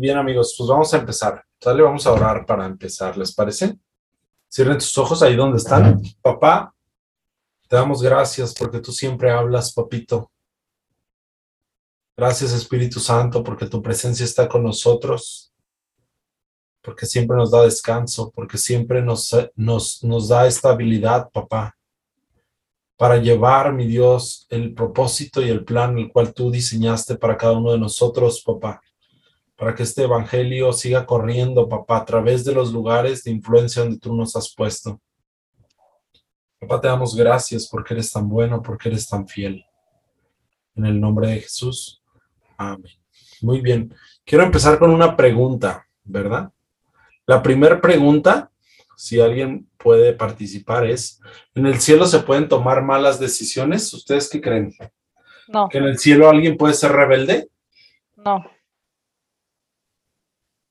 bien, amigos, pues vamos a empezar. Sale, vamos a orar para empezar, ¿les parece? Cierren tus ojos ahí donde están. Papá, te damos gracias porque tú siempre hablas, papito. Gracias, Espíritu Santo, porque tu presencia está con nosotros, porque siempre nos da descanso, porque siempre nos, nos, nos da estabilidad, papá, para llevar, mi Dios, el propósito y el plan el cual tú diseñaste para cada uno de nosotros, papá para que este evangelio siga corriendo, papá, a través de los lugares de influencia donde tú nos has puesto. Papá, te damos gracias porque eres tan bueno, porque eres tan fiel. En el nombre de Jesús. Amén. Muy bien. Quiero empezar con una pregunta, ¿verdad? La primera pregunta, si alguien puede participar, es, ¿en el cielo se pueden tomar malas decisiones? ¿Ustedes qué creen? No. ¿Que en el cielo alguien puede ser rebelde? No.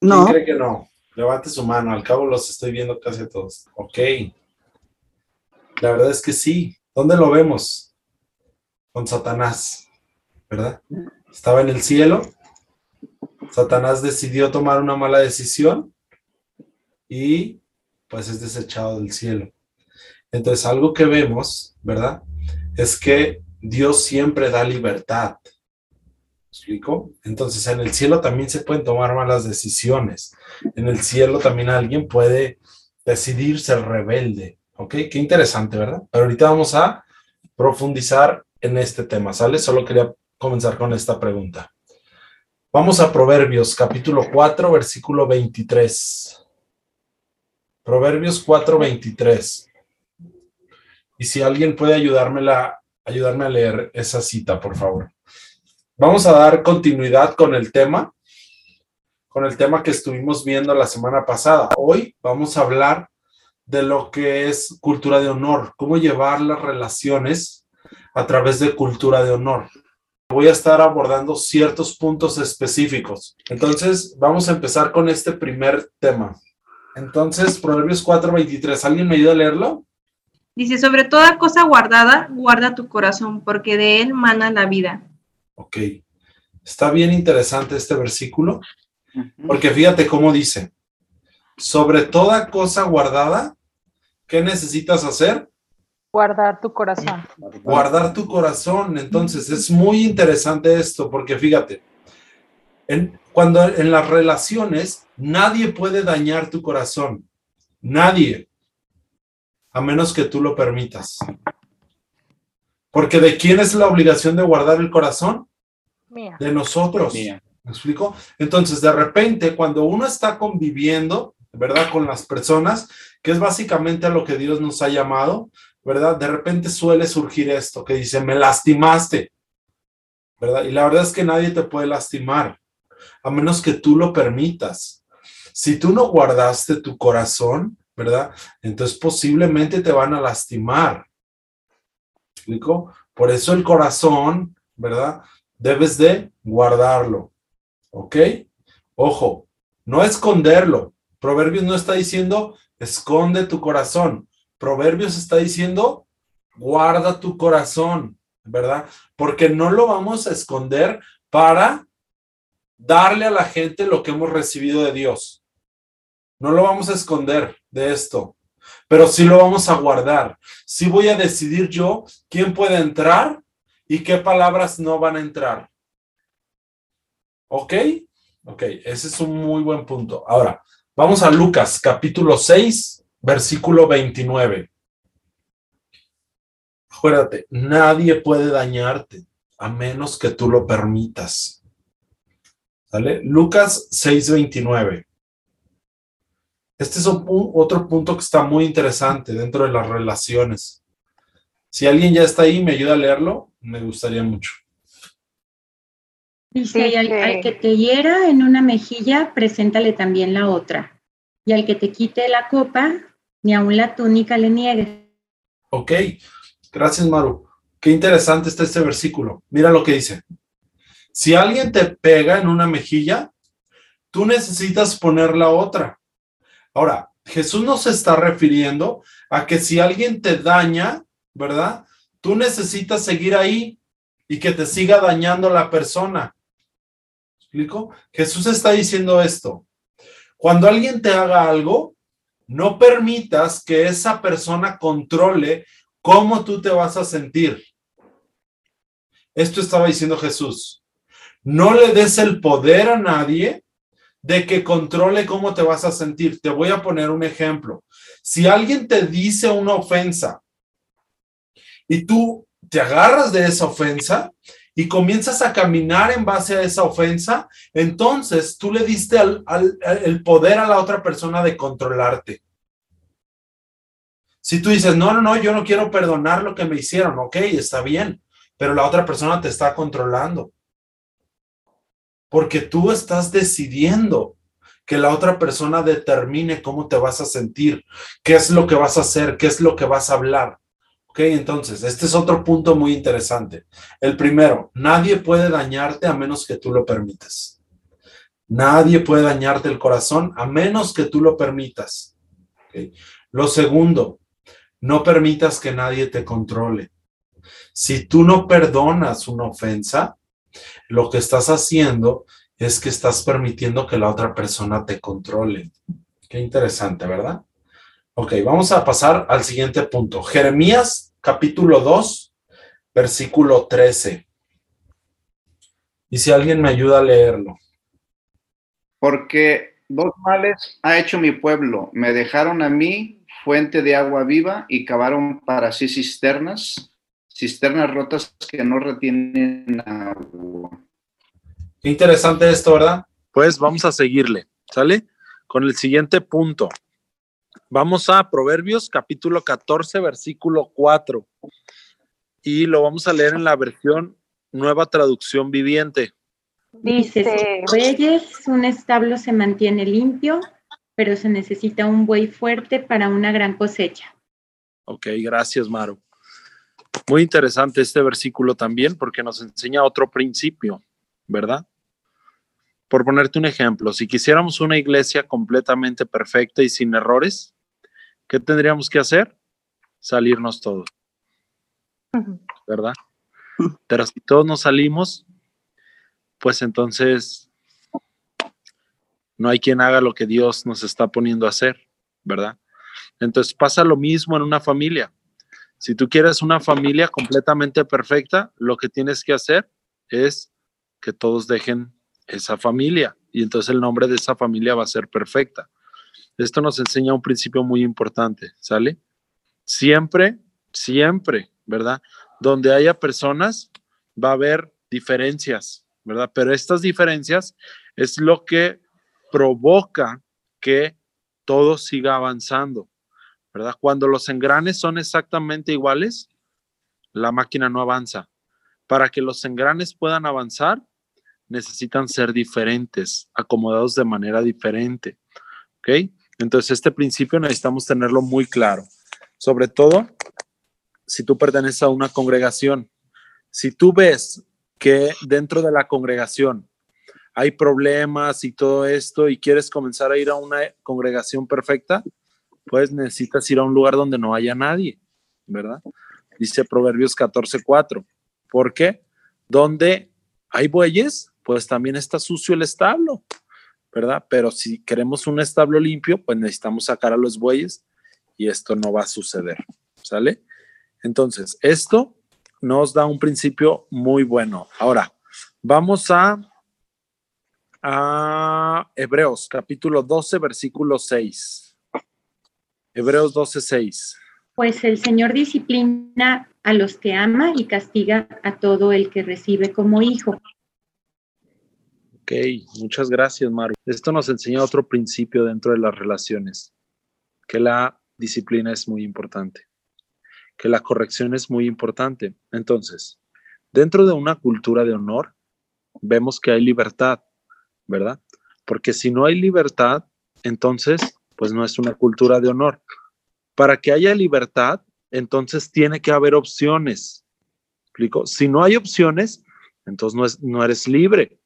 No. ¿Quién cree que no? Levante su mano, al cabo los estoy viendo casi a todos. Ok. La verdad es que sí. ¿Dónde lo vemos? Con Satanás, ¿verdad? Estaba en el cielo. Satanás decidió tomar una mala decisión y pues es desechado del cielo. Entonces, algo que vemos, ¿verdad? Es que Dios siempre da libertad explico? Entonces, en el cielo también se pueden tomar malas decisiones. En el cielo también alguien puede decidir ser rebelde. ¿Ok? Qué interesante, ¿verdad? Pero ahorita vamos a profundizar en este tema, ¿sale? Solo quería comenzar con esta pregunta. Vamos a Proverbios, capítulo 4, versículo 23. Proverbios 4, 23. Y si alguien puede ayudarme, ayudarme a leer esa cita, por favor. Vamos a dar continuidad con el tema, con el tema que estuvimos viendo la semana pasada. Hoy vamos a hablar de lo que es cultura de honor, cómo llevar las relaciones a través de cultura de honor. Voy a estar abordando ciertos puntos específicos. Entonces, vamos a empezar con este primer tema. Entonces, Proverbios 4:23, ¿alguien me ayuda a leerlo? Dice, sobre toda cosa guardada, guarda tu corazón, porque de él mana la vida. Ok. Está bien interesante este versículo, porque fíjate cómo dice, sobre toda cosa guardada, ¿qué necesitas hacer? Guardar tu corazón. Guardar tu corazón. Entonces, es muy interesante esto, porque fíjate, en, cuando en las relaciones, nadie puede dañar tu corazón. Nadie. A menos que tú lo permitas. Porque ¿de quién es la obligación de guardar el corazón? De nosotros. ¿Me explico? Entonces, de repente, cuando uno está conviviendo, ¿verdad? Con las personas, que es básicamente a lo que Dios nos ha llamado, ¿verdad? De repente suele surgir esto que dice, me lastimaste, ¿verdad? Y la verdad es que nadie te puede lastimar, a menos que tú lo permitas. Si tú no guardaste tu corazón, ¿verdad? Entonces posiblemente te van a lastimar. ¿Me explico? Por eso el corazón, ¿verdad? Debes de guardarlo. ¿Ok? Ojo, no esconderlo. Proverbios no está diciendo, esconde tu corazón. Proverbios está diciendo, guarda tu corazón, ¿verdad? Porque no lo vamos a esconder para darle a la gente lo que hemos recibido de Dios. No lo vamos a esconder de esto, pero sí lo vamos a guardar. Sí voy a decidir yo quién puede entrar ¿Y qué palabras no van a entrar? ¿Ok? Ok, ese es un muy buen punto. Ahora, vamos a Lucas capítulo 6, versículo 29. Acuérdate, nadie puede dañarte a menos que tú lo permitas. ¿Sale? Lucas 6, 29. Este es otro punto que está muy interesante dentro de las relaciones. Si alguien ya está ahí, me ayuda a leerlo, me gustaría mucho. Dice, al, que te hiera en una mejilla, preséntale también la otra. Y al que te quite la copa, ni aun la túnica le niegues. Ok, gracias Maru. Qué interesante está este versículo. Mira lo que dice. Si alguien te pega en una mejilla, tú necesitas poner la otra. Ahora, Jesús nos está refiriendo a que si alguien te daña, ¿verdad? Tú necesitas seguir ahí y que te siga dañando la persona. ¿Explico? Jesús está diciendo esto. Cuando alguien te haga algo, no permitas que esa persona controle cómo tú te vas a sentir. Esto estaba diciendo Jesús. No le des el poder a nadie de que controle cómo te vas a sentir. Te voy a poner un ejemplo. Si alguien te dice una ofensa y tú te agarras de esa ofensa y comienzas a caminar en base a esa ofensa, entonces tú le diste el poder a la otra persona de controlarte. Si tú dices, no, no, no, yo no quiero perdonar lo que me hicieron, ok, está bien, pero la otra persona te está controlando. Porque tú estás decidiendo que la otra persona determine cómo te vas a sentir, qué es lo que vas a hacer, qué es lo que vas a hablar. Ok, entonces, este es otro punto muy interesante. El primero, nadie puede dañarte a menos que tú lo permitas. Nadie puede dañarte el corazón a menos que tú lo permitas. Lo segundo, no permitas que nadie te controle. Si tú no perdonas una ofensa, lo que estás haciendo es que estás permitiendo que la otra persona te controle. Qué interesante, ¿verdad? Ok, vamos a pasar al siguiente punto. Jeremías capítulo 2, versículo 13. Y si alguien me ayuda a leerlo. Porque dos males ha hecho mi pueblo. Me dejaron a mí fuente de agua viva y cavaron para sí cisternas, cisternas rotas que no retienen agua. Qué interesante esto, ¿verdad? Pues vamos a seguirle, ¿sale? Con el siguiente punto. Vamos a Proverbios capítulo 14, versículo 4. Y lo vamos a leer en la versión nueva traducción viviente. Dice, reyes, un establo se mantiene limpio, pero se necesita un buey fuerte para una gran cosecha. Ok, gracias, Maru. Muy interesante este versículo también porque nos enseña otro principio, ¿verdad? Por ponerte un ejemplo, si quisiéramos una iglesia completamente perfecta y sin errores, ¿qué tendríamos que hacer? Salirnos todos, ¿verdad? Pero si todos nos salimos, pues entonces no hay quien haga lo que Dios nos está poniendo a hacer, ¿verdad? Entonces pasa lo mismo en una familia. Si tú quieres una familia completamente perfecta, lo que tienes que hacer es que todos dejen esa familia y entonces el nombre de esa familia va a ser perfecta. Esto nos enseña un principio muy importante, ¿sale? Siempre, siempre, ¿verdad? Donde haya personas, va a haber diferencias, ¿verdad? Pero estas diferencias es lo que provoca que todo siga avanzando, ¿verdad? Cuando los engranes son exactamente iguales, la máquina no avanza. Para que los engranes puedan avanzar, necesitan ser diferentes, acomodados de manera diferente, ¿ok? Entonces, este principio necesitamos tenerlo muy claro. Sobre todo, si tú perteneces a una congregación, si tú ves que dentro de la congregación hay problemas y todo esto y quieres comenzar a ir a una congregación perfecta, pues necesitas ir a un lugar donde no haya nadie, ¿verdad? Dice Proverbios 14:4. ¿Por qué? Donde hay bueyes, pues también está sucio el establo, ¿verdad? Pero si queremos un establo limpio, pues necesitamos sacar a los bueyes y esto no va a suceder, ¿sale? Entonces, esto nos da un principio muy bueno. Ahora, vamos a Hebreos capítulo 12, versículo 6. Hebreos 12, 6. Pues el Señor disciplina a los que ama y castiga a todo el que recibe como hijo. Ok, muchas gracias, Maru. Esto nos enseña otro principio dentro de las relaciones, que la disciplina es muy importante, que la corrección es muy importante. Entonces, dentro de una cultura de honor, vemos que hay libertad, ¿verdad? Porque si no hay libertad, entonces, pues no es una cultura de honor. Para que haya libertad, entonces tiene que haber opciones. ¿Explico? Si no hay opciones, entonces no, es, no eres libre.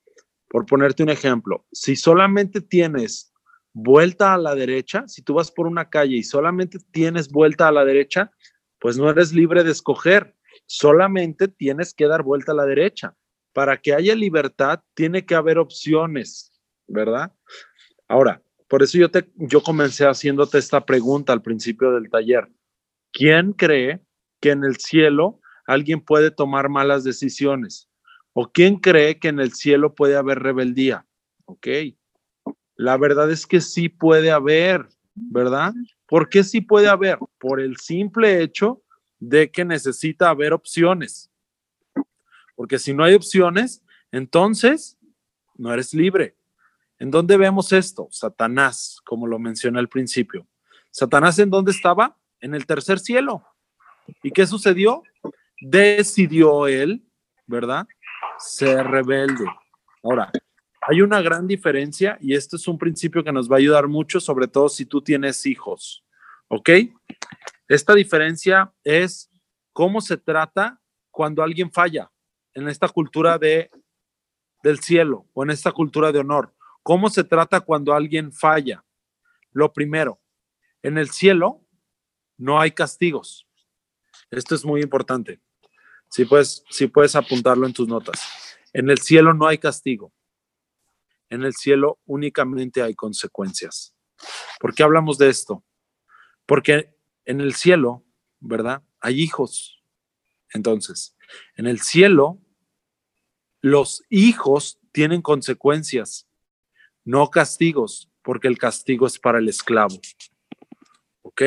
Por ponerte un ejemplo, si solamente tienes vuelta a la derecha, si tú vas por una calle y solamente tienes vuelta a la derecha, pues no eres libre de escoger, solamente tienes que dar vuelta a la derecha. para que haya libertad, tiene que haber opciones, ¿verdad? Ahora, por eso yo, te, yo comencé haciéndote esta pregunta al principio del taller. ¿Quién cree que en el cielo alguien puede tomar malas decisiones? ¿O quién cree que en el cielo puede haber rebeldía? Ok. La verdad es que sí puede haber, ¿verdad? ¿Por qué sí puede haber? Por el simple hecho de que necesita haber opciones. Porque si no hay opciones, entonces no eres libre. ¿En dónde vemos esto? Satanás, como lo mencioné al principio. Satanás en dónde estaba? En el tercer cielo. ¿Y qué sucedió? Decidió él, ¿verdad? Ser rebelde. Ahora, hay una gran diferencia y esto es un principio que nos va a ayudar mucho, sobre todo si tú tienes hijos. ¿Ok? Esta diferencia es cómo se trata cuando alguien falla en esta cultura de, del cielo o en esta cultura de honor. ¿Cómo se trata cuando alguien falla? Lo primero, en el cielo no hay castigos. Esto es muy importante. Si puedes, si puedes apuntarlo en tus notas. En el cielo no hay castigo. En el cielo únicamente hay consecuencias. ¿Por qué hablamos de esto? Porque en el cielo, ¿verdad? Hay hijos. Entonces, en el cielo, los hijos tienen consecuencias, no castigos, porque el castigo es para el esclavo. ¿Ok?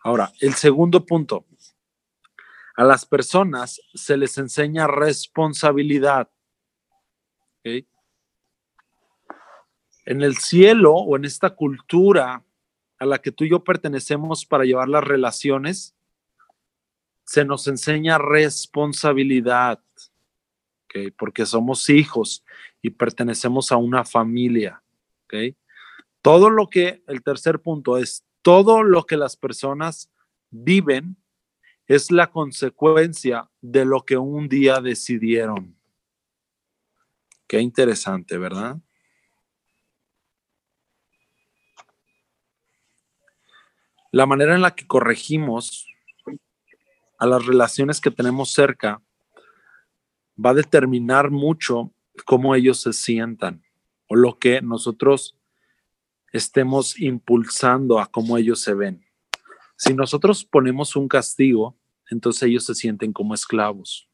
Ahora, el segundo punto. A las personas se les enseña responsabilidad. En el cielo o en esta cultura a la que tú y yo pertenecemos para llevar las relaciones, se nos enseña responsabilidad, porque somos hijos y pertenecemos a una familia. Todo lo que, el tercer punto es, todo lo que las personas viven es la consecuencia de lo que un día decidieron. Qué interesante, ¿verdad? La manera en la que corregimos a las relaciones que tenemos cerca va a determinar mucho cómo ellos se sientan o lo que nosotros estemos impulsando a cómo ellos se ven. Si nosotros ponemos un castigo, entonces ellos se sienten como esclavos.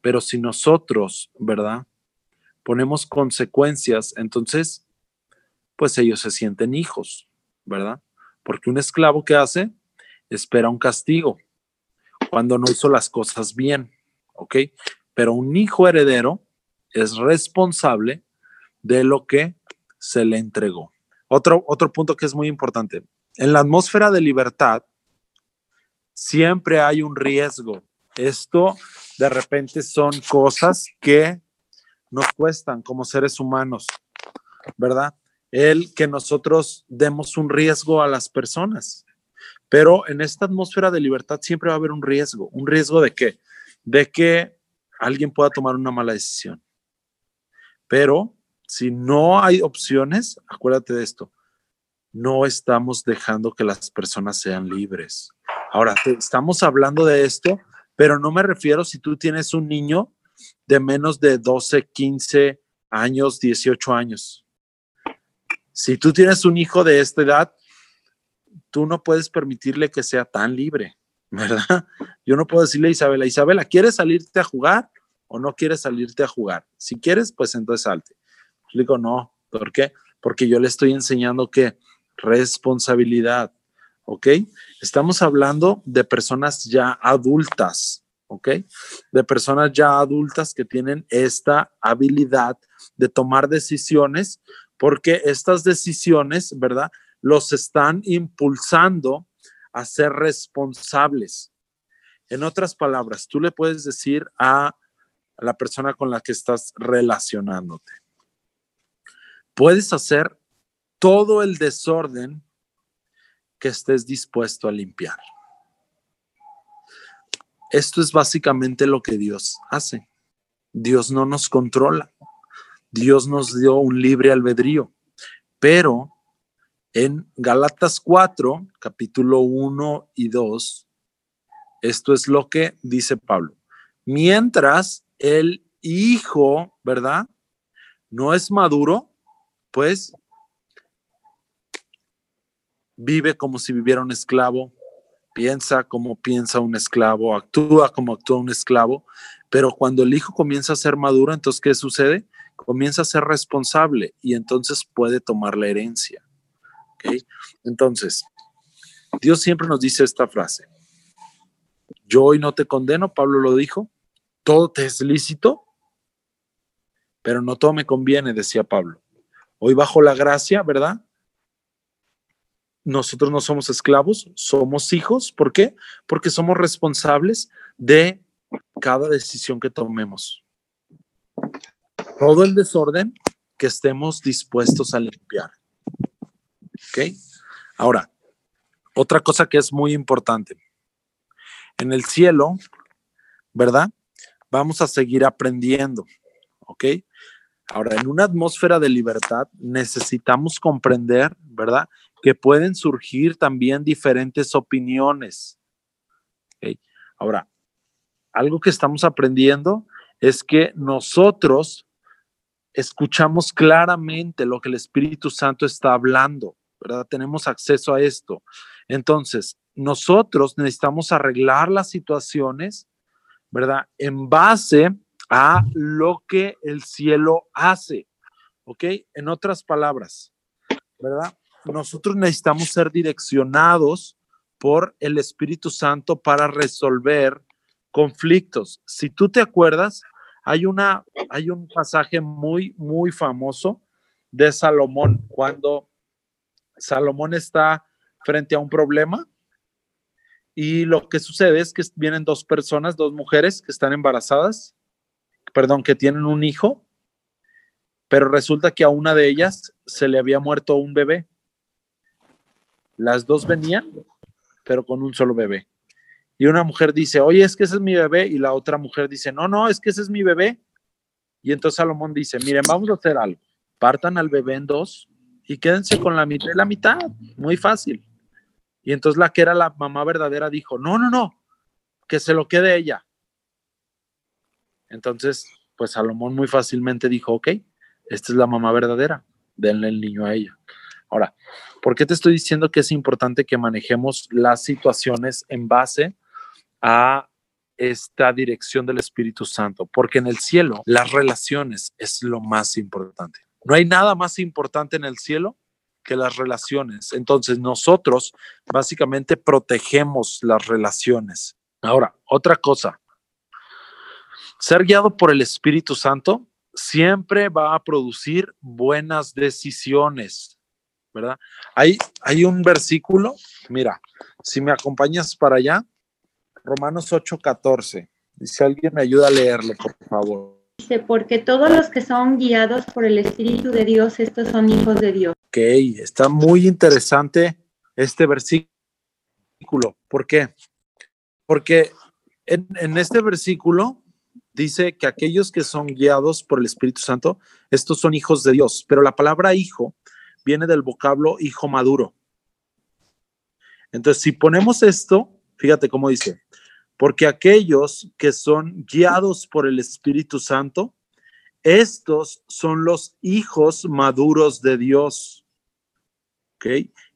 Pero si nosotros, ¿verdad? Ponemos consecuencias, entonces, pues ellos se sienten hijos, ¿verdad? Porque un esclavo que hace espera un castigo cuando no hizo las cosas bien, ¿ok? Pero un hijo heredero es responsable de lo que se le entregó. Otro, otro punto que es muy importante. En la atmósfera de libertad siempre hay un riesgo. Esto de repente son cosas que nos cuestan como seres humanos, ¿verdad? El que nosotros demos un riesgo a las personas. Pero en esta atmósfera de libertad siempre va a haber un riesgo. ¿Un riesgo de qué? De que alguien pueda tomar una mala decisión. Pero si no hay opciones, acuérdate de esto, no estamos dejando que las personas sean libres. Ahora, estamos hablando de esto, pero no me refiero si tú tienes un niño de menos de 12, 15 años, 18 años. Si tú tienes un hijo de esta edad, tú no puedes permitirle que sea tan libre, ¿verdad? Yo no puedo decirle a Isabela, Isabela, ¿quieres salirte a jugar o no quieres salirte a jugar? Si quieres, pues entonces salte. Le digo, no, ¿por qué? Porque yo le estoy enseñando que responsabilidad, ¿ok? Estamos hablando de personas ya adultas, ¿ok? De personas ya adultas que tienen esta habilidad de tomar decisiones, porque estas decisiones, ¿verdad? los están impulsando a ser responsables. En otras palabras, tú le puedes decir a la persona con la que estás relacionándote, puedes hacer todo el desorden que estés dispuesto a limpiar. Esto es básicamente lo que Dios hace. Dios no nos controla. Dios nos dio un libre albedrío, pero en Galatas 4, capítulo 1 y 2, esto es lo que dice Pablo. Mientras el hijo, ¿verdad? No es maduro, pues vive como si viviera un esclavo, piensa como piensa un esclavo, actúa como actúa un esclavo, pero cuando el hijo comienza a ser maduro, entonces, ¿qué sucede? Comienza a ser responsable y entonces puede tomar la herencia. Entonces, Dios siempre nos dice esta frase. Yo hoy no te condeno, Pablo lo dijo, todo te es lícito, pero no todo me conviene, decía Pablo. Hoy bajo la gracia, ¿verdad? Nosotros no somos esclavos, somos hijos. ¿Por qué? Porque somos responsables de cada decisión que tomemos. Todo el desorden que estemos dispuestos a limpiar. ¿Ok? Ahora, otra cosa que es muy importante. En el cielo, ¿verdad? Vamos a seguir aprendiendo. ¿Ok? Ahora, en una atmósfera de libertad necesitamos comprender, ¿verdad? Que pueden surgir también diferentes opiniones. ¿Ok? Ahora, algo que estamos aprendiendo es que nosotros escuchamos claramente lo que el Espíritu Santo está hablando, ¿verdad? Tenemos acceso a esto. Entonces, nosotros necesitamos arreglar las situaciones, ¿verdad? En base a lo que el cielo hace, ¿ok? En otras palabras, ¿verdad? Nosotros necesitamos ser direccionados por el Espíritu Santo para resolver conflictos. Si tú te acuerdas, hay, una, hay un pasaje muy, muy famoso de Salomón, cuando Salomón está frente a un problema y lo que sucede es que vienen dos personas, dos mujeres que están embarazadas, perdón, que tienen un hijo, pero resulta que a una de ellas se le había muerto un bebé. Las dos venían, pero con un solo bebé y una mujer dice, oye, es que ese es mi bebé, y la otra mujer dice, no, no, es que ese es mi bebé. Y entonces Salomón dice, miren, vamos a hacer algo, partan al bebé en dos y quédense con la mitad y la mitad, muy fácil. Y entonces la que era la mamá verdadera dijo, no, no, no, que se lo quede ella. Entonces, pues Salomón muy fácilmente dijo, ok, esta es la mamá verdadera, denle el niño a ella. Ahora, ¿por qué te estoy diciendo que es importante que manejemos las situaciones en base a esta dirección del Espíritu Santo, porque en el cielo las relaciones es lo más importante. No hay nada más importante en el cielo que las relaciones. Entonces nosotros básicamente protegemos las relaciones. Ahora, otra cosa, ser guiado por el Espíritu Santo siempre va a producir buenas decisiones, ¿verdad? Hay, hay un versículo, mira, si me acompañas para allá, Romanos 8:14. Si alguien me ayuda a leerlo, por favor. Dice, porque todos los que son guiados por el Espíritu de Dios, estos son hijos de Dios. Ok, está muy interesante este versículo. ¿Por qué? Porque en, en este versículo dice que aquellos que son guiados por el Espíritu Santo, estos son hijos de Dios, pero la palabra hijo viene del vocablo hijo maduro. Entonces, si ponemos esto, fíjate cómo dice, porque aquellos que son guiados por el Espíritu Santo, estos son los hijos maduros de Dios.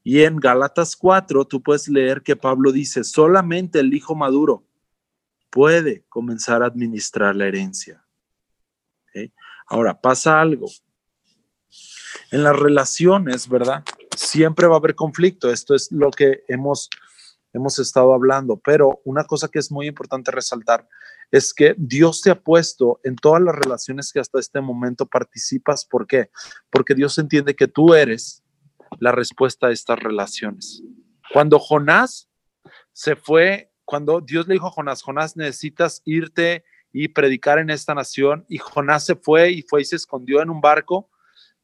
Y en Galatas 4 tú puedes leer que Pablo dice, solamente el hijo maduro puede comenzar a administrar la herencia. Ahora, pasa algo. En las relaciones, ¿verdad? Siempre va a haber conflicto. Esto es lo que hemos hemos estado hablando, pero una cosa que es muy importante resaltar es que Dios te ha puesto en todas las relaciones que hasta este momento participas. ¿Por qué? Porque Dios entiende que tú eres la respuesta a estas relaciones. Cuando Jonás se fue, cuando Dios le dijo a Jonás, Jonás necesitas irte y predicar en esta nación, y Jonás se fue y fue y se escondió en un barco,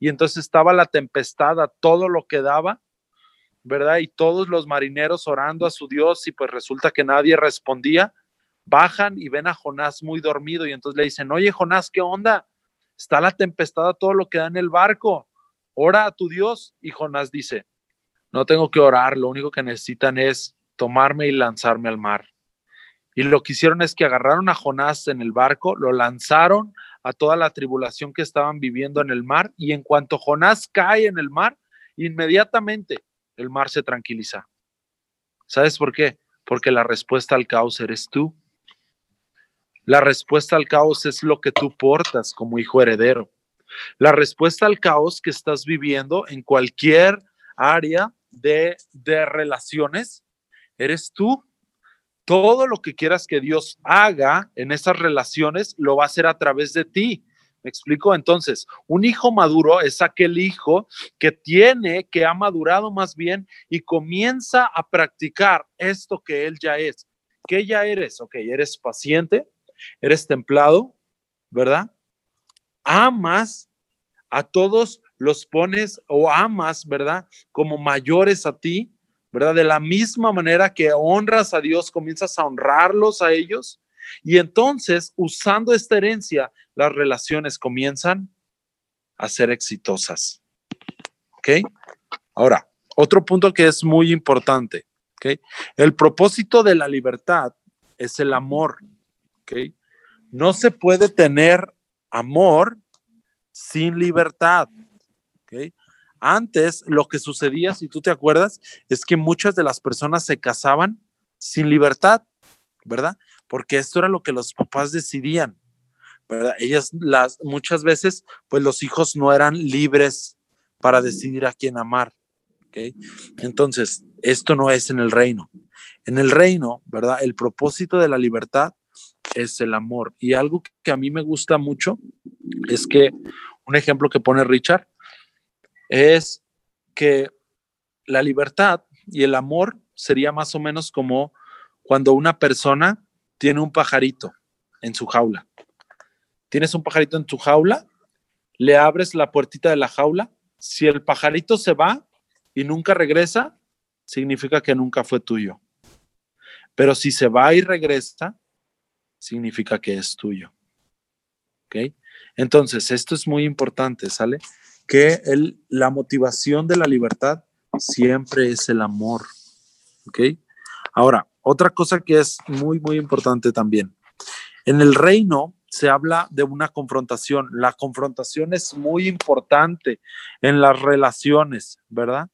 y entonces estaba la tempestad a todo lo que daba, ¿verdad? Y todos los marineros orando a su Dios y pues resulta que nadie respondía, bajan y ven a Jonás muy dormido y entonces le dicen, oye Jonás, ¿qué onda? Está la tempestad todo lo que da en el barco, ora a tu Dios. Y Jonás dice, no tengo que orar, lo único que necesitan es tomarme y lanzarme al mar. Y lo que hicieron es que agarraron a Jonás en el barco, lo lanzaron a toda la tribulación que estaban viviendo en el mar y en cuanto Jonás cae en el mar, inmediatamente el mar se tranquiliza. ¿Sabes por qué? Porque la respuesta al caos eres tú. La respuesta al caos es lo que tú portas como hijo heredero. La respuesta al caos que estás viviendo en cualquier área de, de relaciones, eres tú. Todo lo que quieras que Dios haga en esas relaciones lo va a hacer a través de ti. ¿Me explico? Entonces, un hijo maduro es aquel hijo que tiene, que ha madurado más bien y comienza a practicar esto que él ya es. ¿Qué ya eres? Ok, eres paciente, eres templado, ¿verdad? Amas a todos, los pones o amas, ¿verdad? Como mayores a ti, ¿verdad? De la misma manera que honras a Dios, comienzas a honrarlos a ellos. Y entonces, usando esta herencia, las relaciones comienzan a ser exitosas. ¿Ok? Ahora, otro punto que es muy importante. ¿Ok? El propósito de la libertad es el amor. ¿Ok? No se puede tener amor sin libertad. ¿ok? Antes lo que sucedía, si tú te acuerdas, es que muchas de las personas se casaban sin libertad, ¿verdad? Porque esto era lo que los papás decidían, ¿verdad? Ellas las muchas veces pues los hijos no eran libres para decidir a quién amar, ¿ok? Entonces, esto no es en el reino. En el reino, ¿verdad? El propósito de la libertad es el amor. Y algo que a mí me gusta mucho es que un ejemplo que pone Richard es que la libertad y el amor sería más o menos como cuando una persona tiene un pajarito en su jaula. Tienes un pajarito en tu jaula, le abres la puertita de la jaula, si el pajarito se va y nunca regresa, significa que nunca fue tuyo. Pero si se va y regresa, significa que es tuyo. ¿Ok? Entonces, esto es muy importante, ¿sale? Que el, la motivación de la libertad siempre es el amor. ¿Ok? Ahora, otra cosa que es muy, muy importante también. En el reino se habla de una confrontación. La confrontación es muy importante en las relaciones, ¿verdad?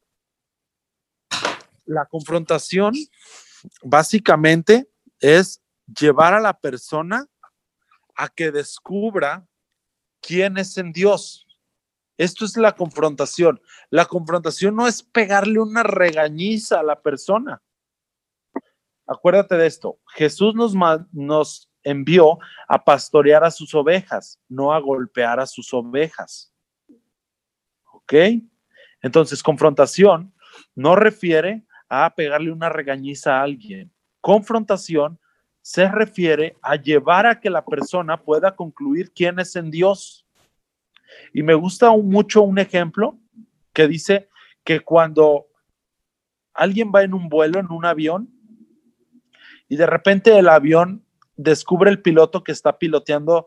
La confrontación básicamente es llevar a la persona a que descubra quién es en Dios. Esto es la confrontación. La confrontación no es pegarle una regañiza a la persona. Acuérdate de esto. Jesús nos, nos envió a pastorear a sus ovejas, no a golpear a sus ovejas. ¿Ok? Entonces, confrontación no refiere a pegarle una regañiza a alguien. Confrontación se refiere a llevar a que la persona pueda concluir quién es en Dios. Y me gusta mucho un ejemplo que dice que cuando alguien va en un vuelo, en un avión, y de repente el avión descubre el piloto que está piloteando,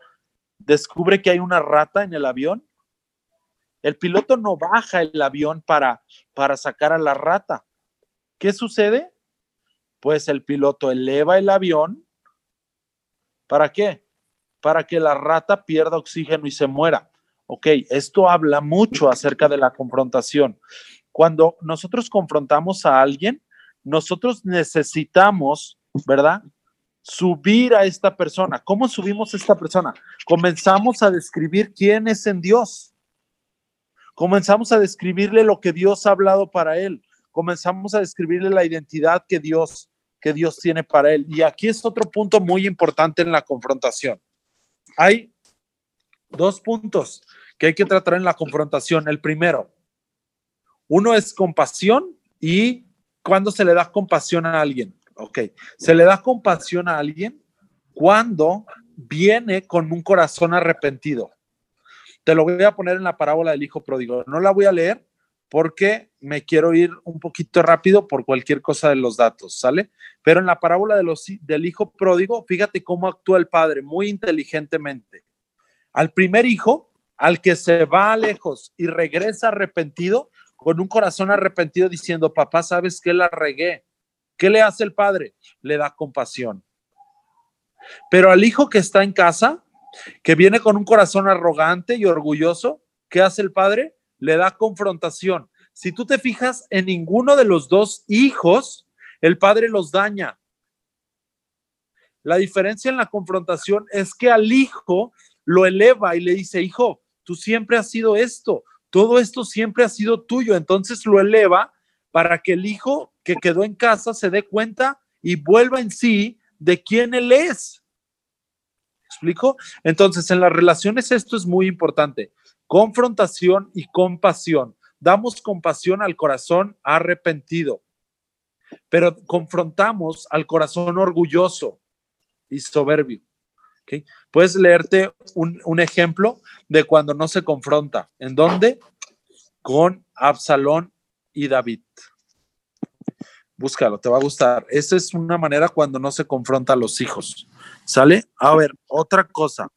descubre que hay una rata en el avión, el piloto no baja el avión para, para sacar a la rata. ¿Qué sucede? Pues el piloto eleva el avión ¿Para qué? Para que la rata pierda oxígeno y se muera. Ok, esto habla mucho acerca de la confrontación. Cuando nosotros confrontamos a alguien, nosotros necesitamos, ¿verdad? Subir a esta persona. ¿Cómo subimos a esta persona? Comenzamos a describir quién es en Dios. Comenzamos a describirle lo que Dios ha hablado para él. Comenzamos a describirle la identidad que Dios que Dios tiene para él. Y aquí es otro punto muy importante en la confrontación. Hay dos puntos que hay que tratar en la confrontación. El primero, uno es compasión y cuando se le da compasión a alguien. Ok, se le da compasión a alguien cuando viene con un corazón arrepentido. Te lo voy a poner en la parábola del hijo pródigo. No la voy a leer porque me quiero ir un poquito rápido por cualquier cosa de los datos, ¿sale? Pero en la parábola del hijo pródigo, fíjate cómo actúa el padre muy inteligentemente. Al primer hijo, al que se va lejos y regresa arrepentido, con un corazón arrepentido diciendo, papá, ¿sabes qué la regué? ¿Qué le hace el padre? Le da compasión. Pero al hijo que está en casa, que viene con un corazón arrogante y orgulloso, ¿qué hace el padre? Le da confrontación. Si tú te fijas en ninguno de los dos hijos, el padre los daña. La diferencia en la confrontación es que al hijo lo eleva y le dice, hijo, tú siempre has sido esto, todo esto siempre ha sido tuyo. Entonces lo eleva para que el hijo que quedó en casa se dé cuenta y vuelva en sí de quién él es. ¿Explico? Entonces, en las relaciones esto es muy importante. Confrontación y compasión. Damos compasión al corazón arrepentido, pero confrontamos al corazón orgulloso y soberbio. Puedes leerte un, un ejemplo de cuando no se confronta. ¿En dónde? Con Absalón y David. Búscalo, te va a gustar. Esa es una manera cuando no se confronta a los hijos. ¿Sale? A ver, otra cosa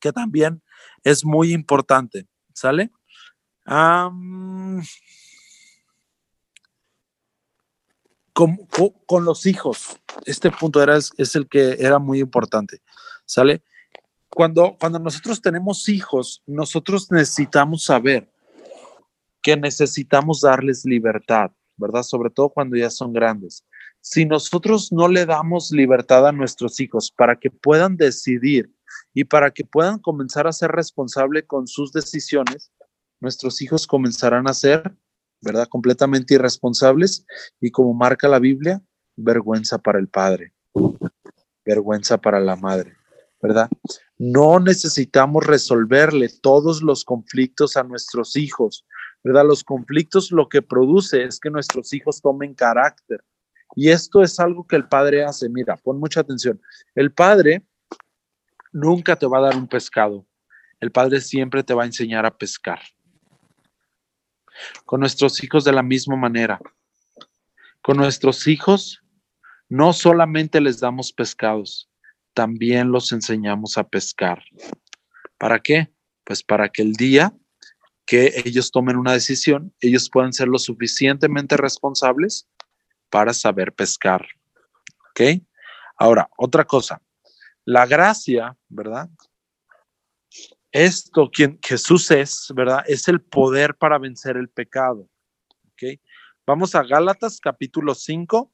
que también es muy importante. ¿Sale? Con, con, los hijos. Este punto era, es el que era muy importante. ¿Sale? Cuando, cuando nosotros tenemos hijos, nosotros necesitamos saber que necesitamos darles libertad, ¿verdad? Sobre todo cuando ya son grandes. Si nosotros no le damos libertad a nuestros hijos para que puedan decidir y para que puedan comenzar a ser responsables con sus decisiones, nuestros hijos comenzarán a ser, ¿verdad? Completamente irresponsables y como marca la Biblia, vergüenza para el padre, vergüenza para la madre, ¿verdad? No necesitamos resolverle todos los conflictos a nuestros hijos, ¿verdad? Los conflictos lo que produce es que nuestros hijos tomen carácter. Y esto es algo que el padre hace. Mira, pon mucha atención. El padre nunca te va a dar un pescado. El padre siempre te va a enseñar a pescar. Con nuestros hijos de la misma manera. Con nuestros hijos no solamente les damos pescados, también los enseñamos a pescar. ¿Para qué? Pues para que el día que ellos tomen una decisión, ellos puedan ser lo suficientemente responsables para saber pescar. ¿Ok? Ahora, otra cosa, la gracia, ¿verdad? Esto, quien Jesús es, ¿verdad? Es el poder para vencer el pecado. ¿Ok? Vamos a Gálatas capítulo 5,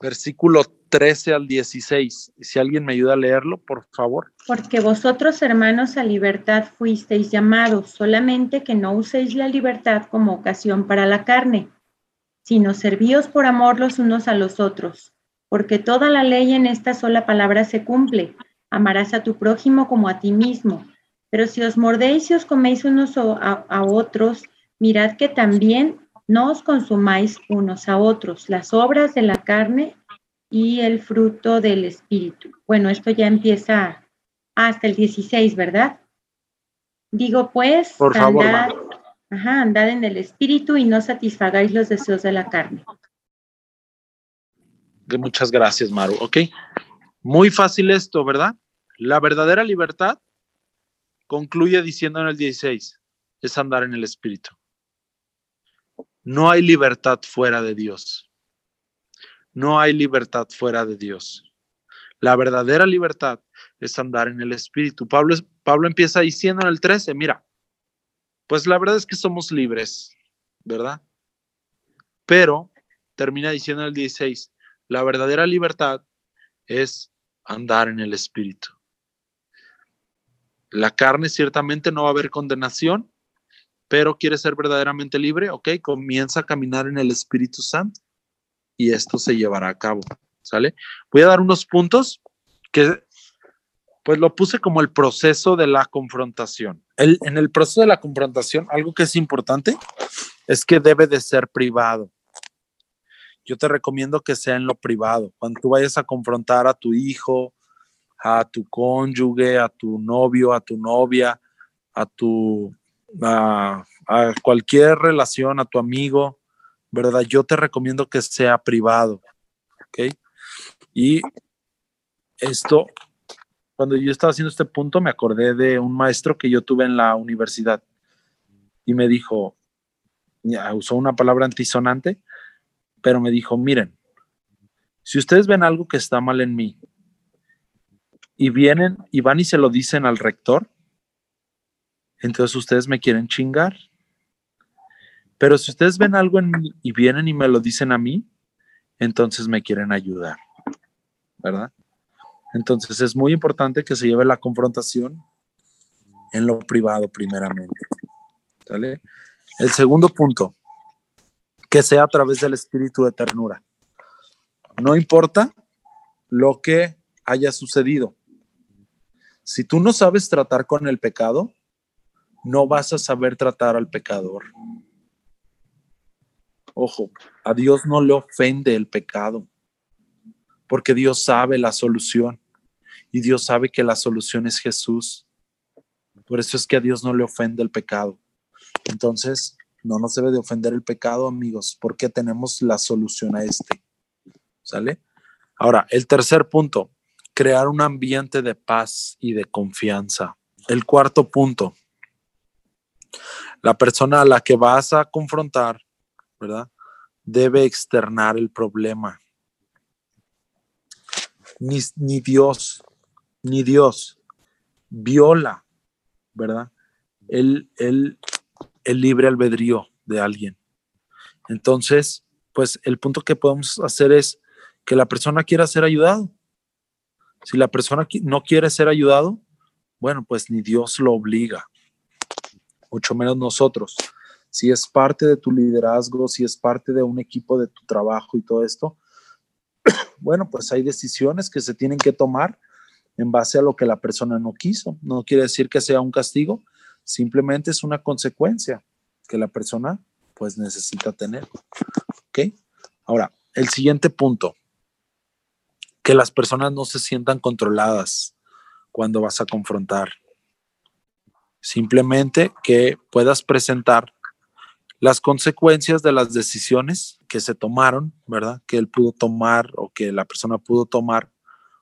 versículo 13 al 16. Si alguien me ayuda a leerlo, por favor. Porque vosotros, hermanos, a libertad fuisteis llamados, solamente que no uséis la libertad como ocasión para la carne, sino servíos por amor los unos a los otros. Porque toda la ley en esta sola palabra se cumple. Amarás a tu prójimo como a ti mismo. Pero si os mordéis y os coméis unos a, a otros, mirad que también no os consumáis unos a otros. Las obras de la carne y el fruto del Espíritu. Bueno, esto ya empieza hasta el 16, ¿verdad? Digo pues, Por favor, andad, ajá, andad en el Espíritu y no satisfagáis los deseos de la carne. Muchas gracias, Maru. Ok. Muy fácil esto, ¿verdad? La verdadera libertad concluye diciendo en el 16, es andar en el Espíritu. No hay libertad fuera de Dios. No hay libertad fuera de Dios. La verdadera libertad es andar en el Espíritu. Pablo, Pablo empieza diciendo en el 13, mira, pues la verdad es que somos libres, ¿verdad? Pero termina diciendo en el 16, la verdadera libertad es andar en el Espíritu. La carne ciertamente no va a haber condenación, pero quiere ser verdaderamente libre, ok, comienza a caminar en el Espíritu Santo y esto se llevará a cabo, ¿sale? Voy a dar unos puntos que pues lo puse como el proceso de la confrontación. El, en el proceso de la confrontación, algo que es importante es que debe de ser privado. Yo te recomiendo que sea en lo privado. Cuando tú vayas a confrontar a tu hijo, a tu cónyuge, a tu novio, a tu novia, a tu a, cualquier relación, a tu amigo, ¿verdad? Yo te recomiendo que sea privado, ¿ok? Y esto, cuando yo estaba haciendo este punto, me acordé de un maestro que yo tuve en la universidad y me dijo, usó una palabra antisonante, pero me dijo, miren, si ustedes ven algo que está mal en mí y vienen y van y se lo dicen al rector, entonces ustedes me quieren chingar. Pero si ustedes ven algo en mí y vienen y me lo dicen a mí, entonces me quieren ayudar, ¿verdad? Entonces es muy importante que se lleve la confrontación en lo privado primeramente. ¿Sale? El segundo punto, que sea a través del espíritu de ternura. No importa lo que haya sucedido. Si tú no sabes tratar con el pecado, no vas a saber tratar al pecador. Ojo, a Dios no le ofende el pecado, porque Dios sabe la solución y Dios sabe que la solución es Jesús. Por eso es que a Dios no le ofende el pecado. Entonces, no nos debe de ofender el pecado, amigos, porque tenemos la solución a este. ¿Sale? Ahora, el tercer punto, crear un ambiente de paz y de confianza. El cuarto punto, la persona a la que vas a confrontar, ¿verdad? Debe externar el problema. Ni, ni Dios, ni Dios viola, ¿verdad? El, el, el libre albedrío de alguien. Entonces, pues el punto que podemos hacer es que la persona quiera ser ayudado. Si la persona no quiere ser ayudado, bueno, pues ni Dios lo obliga mucho menos nosotros. Si es parte de tu liderazgo, si es parte de un equipo de tu trabajo y todo esto, bueno, pues hay decisiones que se tienen que tomar en base a lo que la persona no quiso. No quiere decir que sea un castigo, simplemente es una consecuencia que la persona pues necesita tener. ¿Ok? Ahora, el siguiente punto, que las personas no se sientan controladas cuando vas a confrontar. Simplemente que puedas presentar las consecuencias de las decisiones que se tomaron, ¿verdad? Que él pudo tomar o que la persona pudo tomar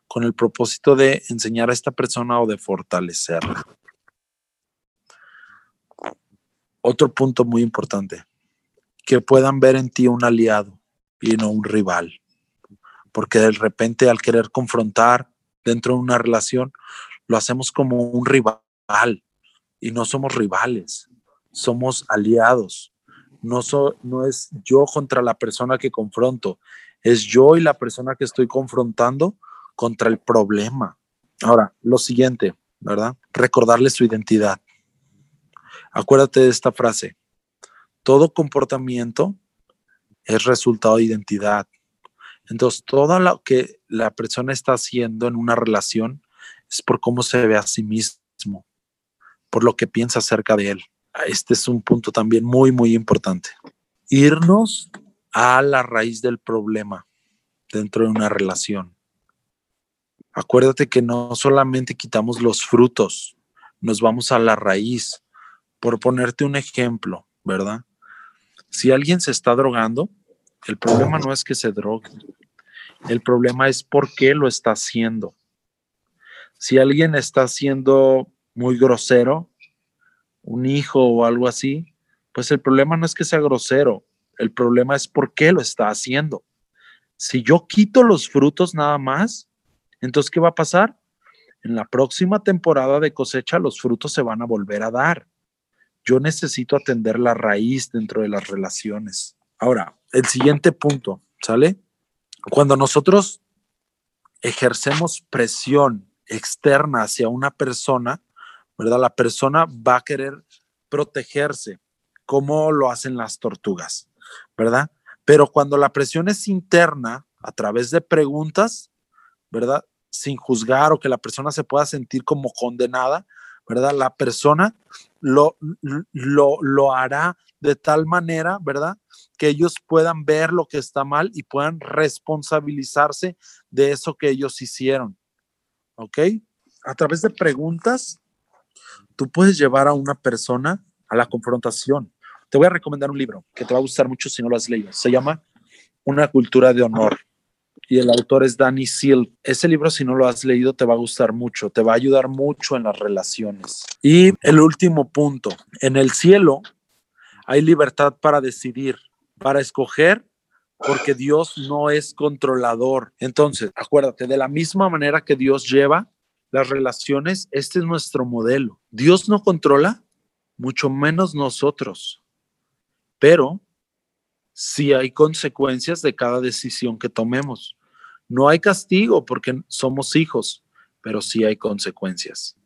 con el propósito de enseñar a esta persona o de fortalecerla. Otro punto muy importante, que puedan ver en ti un aliado y no un rival. Porque de repente al querer confrontar dentro de una relación, lo hacemos como un rival y no somos rivales, somos aliados. No, no es yo contra la persona que confronto, es yo y la persona que estoy confrontando contra el problema. Ahora, lo siguiente, ¿verdad? Recordarle su identidad. Acuérdate de esta frase. Todo comportamiento es resultado de identidad. Entonces, todo lo que la persona está haciendo en una relación es por cómo se ve a sí mismo por lo que piensa acerca de él. Este es un punto también muy, muy importante. Irnos a la raíz del problema dentro de una relación. Acuérdate que no solamente quitamos los frutos, nos vamos a la raíz. Por ponerte un ejemplo, ¿verdad? Si alguien se está drogando, el problema no es que se drogue, el problema es por qué lo está haciendo. Si alguien está haciendo muy grosero, un hijo o algo así, pues el problema no es que sea grosero, el problema es por qué lo está haciendo. Si yo quito los frutos nada más, entonces ¿qué va a pasar? En la próxima temporada de cosecha los frutos se van a volver a dar. Yo necesito atender la raíz dentro de las relaciones. Ahora, el siguiente punto, ¿sale? Cuando nosotros ejercemos presión externa hacia una persona, ¿verdad? La persona va a querer protegerse, como lo hacen las tortugas, ¿verdad? Pero cuando la presión es interna, a través de preguntas, ¿verdad? Sin juzgar o que la persona se pueda sentir como condenada, ¿verdad? La persona lo, lo, lo hará de tal manera, ¿verdad? Que ellos puedan ver lo que está mal y puedan responsabilizarse de eso que ellos hicieron. ¿Ok? A través de preguntas, tú puedes llevar a una persona a la confrontación. Te voy a recomendar un libro que te va a gustar mucho si no lo has leído. Se llama Una cultura de honor y el autor es Danny Seal. Ese libro, si no lo has leído, te va a gustar mucho, te va a ayudar mucho en las relaciones. Y el último punto, en el cielo hay libertad para decidir, para escoger, porque Dios no es controlador. Entonces, acuérdate, de la misma manera que Dios lleva las relaciones, este es nuestro modelo. Dios no controla, mucho menos nosotros, pero sí hay consecuencias de cada decisión que tomemos. No hay castigo porque somos hijos, pero sí hay consecuencias.